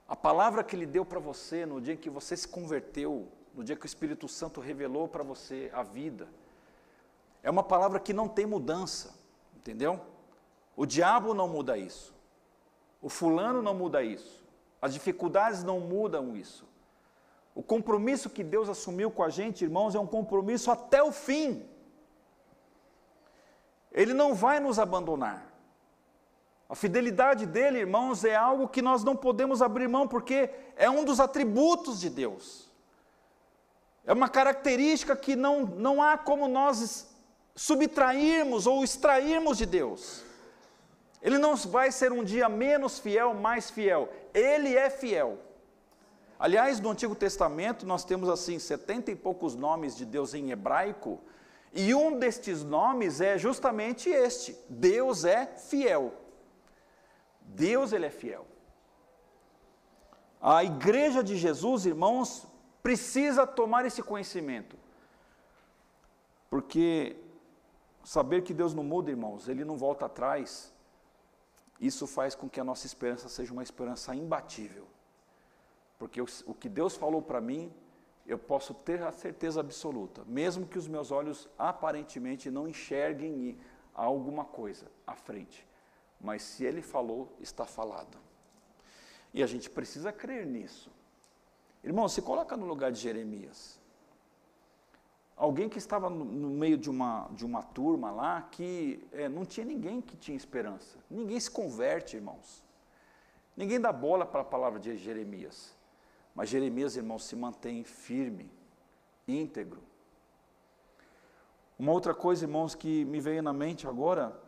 A palavra que Ele deu para você no dia em que você se converteu, no dia que o Espírito Santo revelou para você a vida, é uma palavra que não tem mudança, entendeu? O diabo não muda isso. O fulano não muda isso. As dificuldades não mudam isso. O compromisso que Deus assumiu com a gente, irmãos, é um compromisso até o fim. Ele não vai nos abandonar. A fidelidade dele, irmãos, é algo que nós não podemos abrir mão, porque é um dos atributos de Deus. É uma característica que não, não há como nós subtrairmos ou extrairmos de Deus. Ele não vai ser um dia menos fiel, mais fiel. Ele é fiel. Aliás, no Antigo Testamento nós temos assim setenta e poucos nomes de Deus em hebraico, e um destes nomes é justamente este: Deus é fiel. Deus ele é fiel. A igreja de Jesus, irmãos, precisa tomar esse conhecimento. Porque saber que Deus não muda, irmãos, ele não volta atrás, isso faz com que a nossa esperança seja uma esperança imbatível. Porque o, o que Deus falou para mim, eu posso ter a certeza absoluta, mesmo que os meus olhos aparentemente não enxerguem alguma coisa à frente. Mas se Ele falou, está falado. E a gente precisa crer nisso. Irmão, se coloca no lugar de Jeremias alguém que estava no, meio de uma, de uma turma lá que é, não tinha ninguém que tinha esperança. Ninguém se converte, irmãos. Ninguém dá bola para a palavra de Jeremias. Mas Jeremias, irmãos, se mantém firme, íntegro. Uma outra coisa, irmãos, que me veio na mente agora,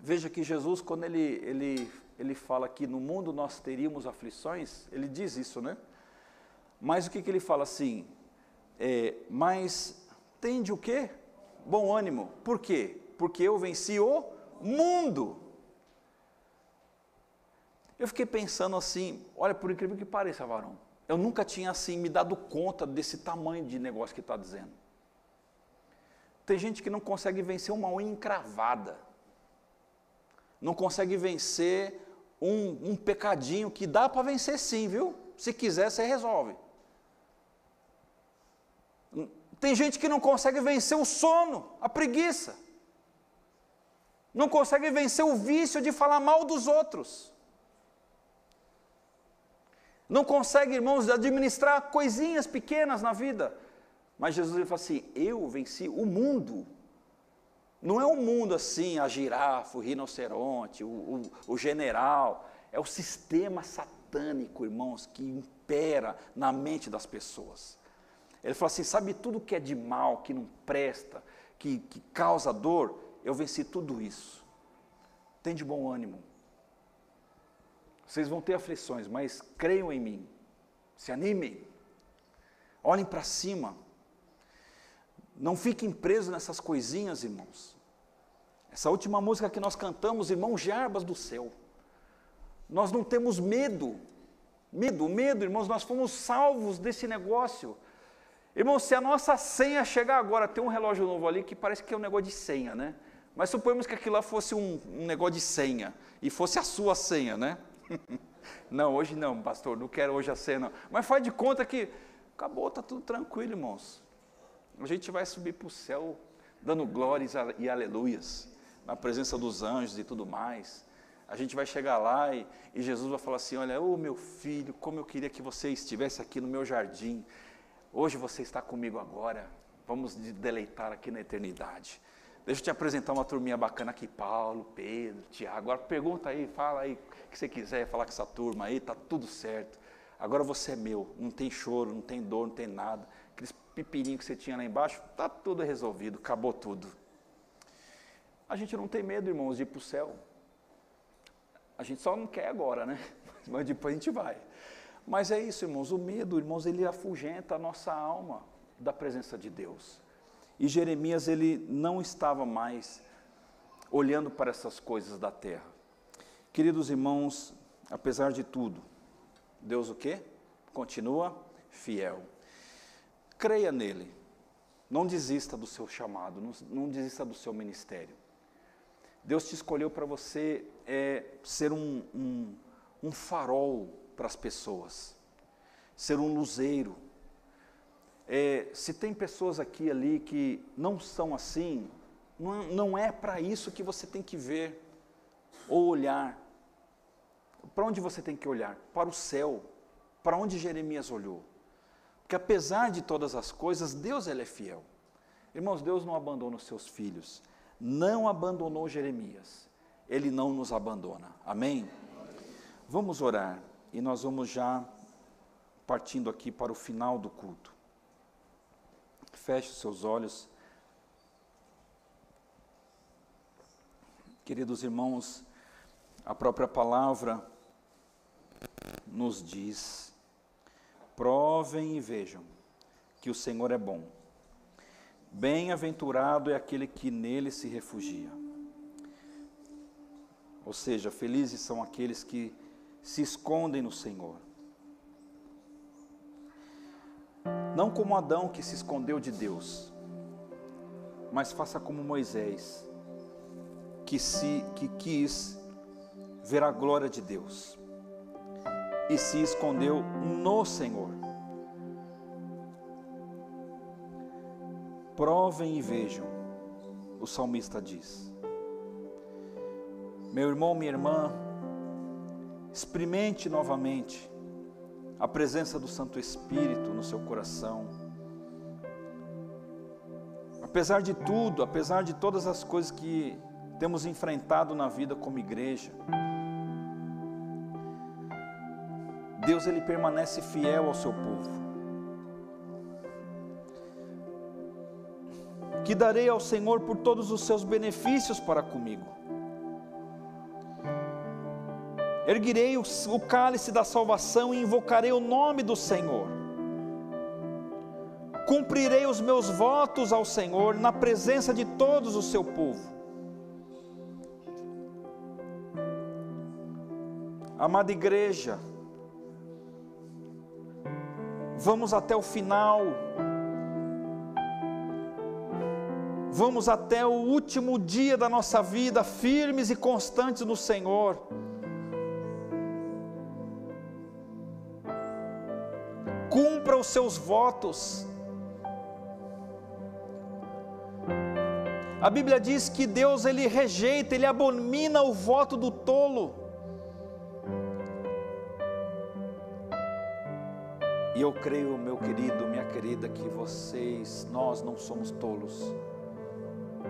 veja que Jesus, quando ele, ele, ele fala que no mundo nós teríamos aflições, ele diz isso, né? Mas o que, que ele fala assim? É, mas tende o quê? Bom ânimo. Por quê? Porque eu venci o mundo. Eu fiquei pensando assim, olha, por incrível que pareça, varão, eu nunca tinha assim me dado conta desse tamanho de negócio que está dizendo. Tem gente que não consegue vencer uma unha encravada, não consegue vencer um, um pecadinho que dá para vencer sim, viu? Se quiser, você resolve. Tem gente que não consegue vencer o sono, a preguiça. Não consegue vencer o vício de falar mal dos outros. Não consegue, irmãos, administrar coisinhas pequenas na vida. Mas Jesus ele fala assim: Eu venci o mundo. Não é o mundo assim, a girafa, o rinoceronte, o, o, o general. É o sistema satânico, irmãos, que impera na mente das pessoas. Ele falou assim: sabe tudo que é de mal, que não presta, que, que causa dor? Eu venci tudo isso. Tem de bom ânimo. Vocês vão ter aflições, mas creiam em mim. Se animem. Olhem para cima. Não fiquem presos nessas coisinhas, irmãos. Essa última música que nós cantamos, irmãos Jarbas do céu. Nós não temos medo. Medo, medo, irmãos, nós fomos salvos desse negócio. Irmão, se a nossa senha chegar agora, tem um relógio novo ali que parece que é um negócio de senha, né? Mas suponhamos que aquilo lá fosse um, um negócio de senha, e fosse a sua senha, né? não, hoje não, pastor, não quero hoje a não. Mas faz de conta que acabou, está tudo tranquilo, irmãos. A gente vai subir para o céu dando glórias e aleluias, na presença dos anjos e tudo mais. A gente vai chegar lá e, e Jesus vai falar assim: Olha, ô oh, meu filho, como eu queria que você estivesse aqui no meu jardim. Hoje você está comigo agora. Vamos deleitar aqui na eternidade. Deixa eu te apresentar uma turminha bacana aqui, Paulo, Pedro, Tiago. Agora pergunta aí, fala aí o que você quiser falar com essa turma aí, tá tudo certo. Agora você é meu, não tem choro, não tem dor, não tem nada. Aqueles pepininhos que você tinha lá embaixo, tá tudo resolvido, acabou tudo. A gente não tem medo, irmãos, de ir para o céu. A gente só não quer agora, né? Mas depois a gente vai. Mas é isso, irmãos, o medo, irmãos, ele afugenta a nossa alma da presença de Deus. E Jeremias ele não estava mais olhando para essas coisas da terra. Queridos irmãos, apesar de tudo, Deus o quê? Continua fiel. Creia nele. Não desista do seu chamado, não, não desista do seu ministério. Deus te escolheu para você é, ser um, um, um farol para as pessoas, ser um luzeiro, é, se tem pessoas aqui ali que não são assim, não, não é para isso que você tem que ver ou olhar. Para onde você tem que olhar? Para o céu. Para onde Jeremias olhou? Porque apesar de todas as coisas, Deus ele é fiel. Irmãos, Deus não abandona os seus filhos. Não abandonou Jeremias. Ele não nos abandona. Amém? Vamos orar e nós vamos já partindo aqui para o final do culto. Feche os seus olhos. Queridos irmãos, a própria palavra nos diz: provem e vejam que o Senhor é bom. Bem-aventurado é aquele que nele se refugia. Ou seja, felizes são aqueles que se escondem no Senhor. Não como Adão que se escondeu de Deus, mas faça como Moisés, que se que quis ver a glória de Deus e se escondeu no Senhor. Provem e vejam, o salmista diz. Meu irmão, minha irmã, experimente novamente a presença do Santo Espírito no seu coração. Apesar de tudo, apesar de todas as coisas que temos enfrentado na vida como igreja, Deus ele permanece fiel ao seu povo. Que darei ao Senhor por todos os seus benefícios para comigo. Erguirei o, o cálice da salvação e invocarei o nome do Senhor. Cumprirei os meus votos ao Senhor na presença de todos o seu povo. Amada igreja, vamos até o final, vamos até o último dia da nossa vida, firmes e constantes no Senhor. Cumpra os seus votos. A Bíblia diz que Deus ele rejeita, ele abomina o voto do tolo. E eu creio, meu querido, minha querida, que vocês, nós não somos tolos.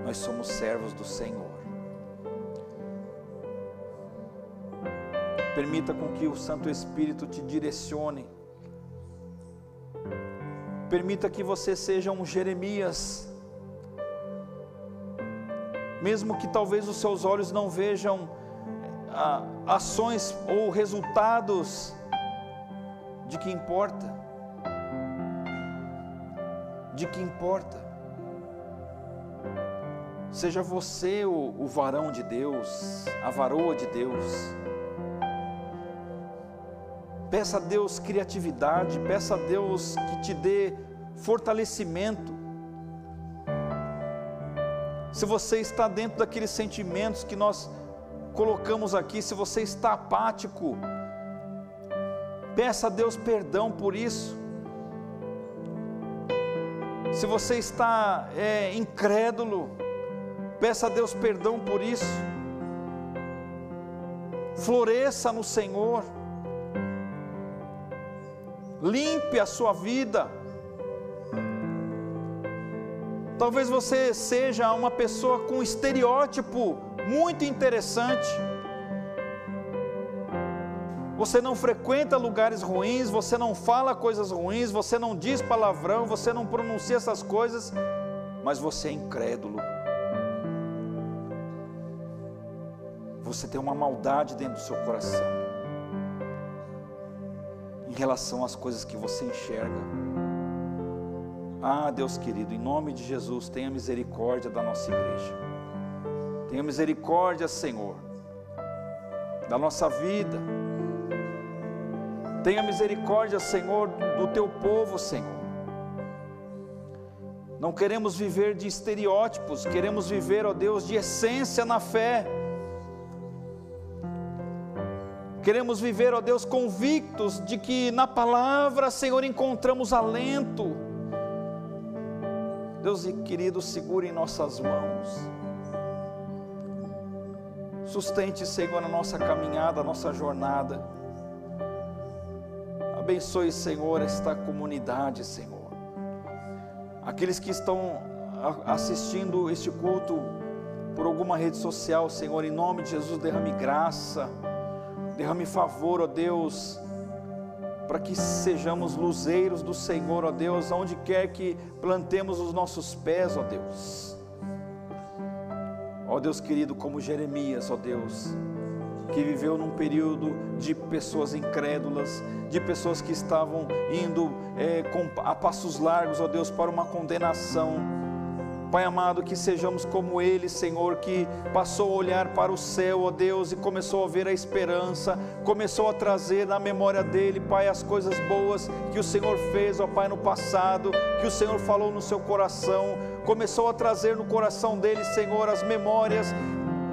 Nós somos servos do Senhor. Permita com que o Santo Espírito te direcione Permita que você seja um Jeremias, mesmo que talvez os seus olhos não vejam ah, ações ou resultados de que importa, de que importa. Seja você o, o varão de Deus, a varoa de Deus. Peça a Deus criatividade, peça a Deus que te dê fortalecimento. Se você está dentro daqueles sentimentos que nós colocamos aqui, se você está apático, peça a Deus perdão por isso. Se você está é, incrédulo, peça a Deus perdão por isso. Floresça no Senhor, limpe a sua vida. Talvez você seja uma pessoa com estereótipo muito interessante. Você não frequenta lugares ruins, você não fala coisas ruins, você não diz palavrão, você não pronuncia essas coisas, mas você é incrédulo. Você tem uma maldade dentro do seu coração em relação às coisas que você enxerga. Ah, Deus querido, em nome de Jesus, tenha misericórdia da nossa igreja. Tenha misericórdia, Senhor, da nossa vida. Tenha misericórdia, Senhor, do teu povo, Senhor. Não queremos viver de estereótipos, queremos viver, ó Deus, de essência na fé. Queremos viver, ó Deus, convictos de que na palavra, Senhor, encontramos alento Deus querido, segure em nossas mãos. Sustente, Senhor, a nossa caminhada, a nossa jornada. Abençoe, Senhor, esta comunidade, Senhor. Aqueles que estão assistindo este culto por alguma rede social, Senhor, em nome de Jesus, derrame graça, derrame favor, ó Deus para que sejamos luzeiros do Senhor, ó Deus, aonde quer que plantemos os nossos pés, ó Deus. Ó Deus querido, como Jeremias, ó Deus, que viveu num período de pessoas incrédulas, de pessoas que estavam indo é, a passos largos, ó Deus, para uma condenação Pai amado, que sejamos como ele, Senhor, que passou a olhar para o céu, ó Deus, e começou a ver a esperança, começou a trazer na memória dele, Pai, as coisas boas que o Senhor fez, ó Pai, no passado, que o Senhor falou no seu coração, começou a trazer no coração dele, Senhor, as memórias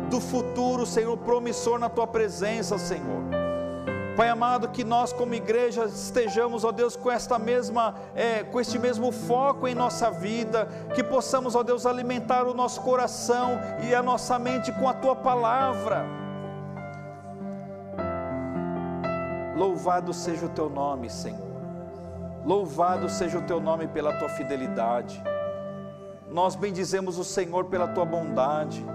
do futuro, Senhor, promissor na tua presença, Senhor. Pai amado, que nós como igreja estejamos, ó Deus, com esta mesma, é, com este mesmo foco em nossa vida, que possamos, ó Deus, alimentar o nosso coração e a nossa mente com a Tua palavra. Louvado seja o Teu nome, Senhor. Louvado seja o Teu nome pela Tua fidelidade. Nós bendizemos o Senhor pela Tua bondade.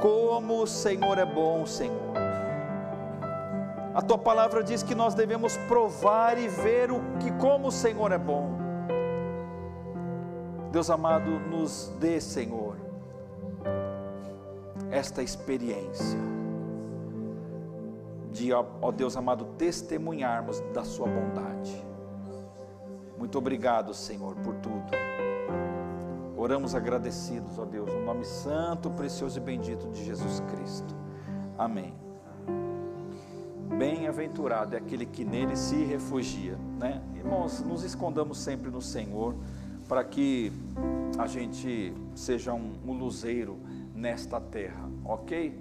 Como o Senhor é bom, Senhor. A tua palavra diz que nós devemos provar e ver o que como o Senhor é bom. Deus amado, nos dê, Senhor, esta experiência de, ó Deus amado, testemunharmos da sua bondade. Muito obrigado, Senhor, por tudo. Oramos agradecidos, ó Deus, no nome santo, precioso e bendito de Jesus Cristo. Amém. Bem-aventurado é aquele que nele se refugia, né? Irmãos, nos escondamos sempre no Senhor para que a gente seja um, um luzeiro nesta terra, ok?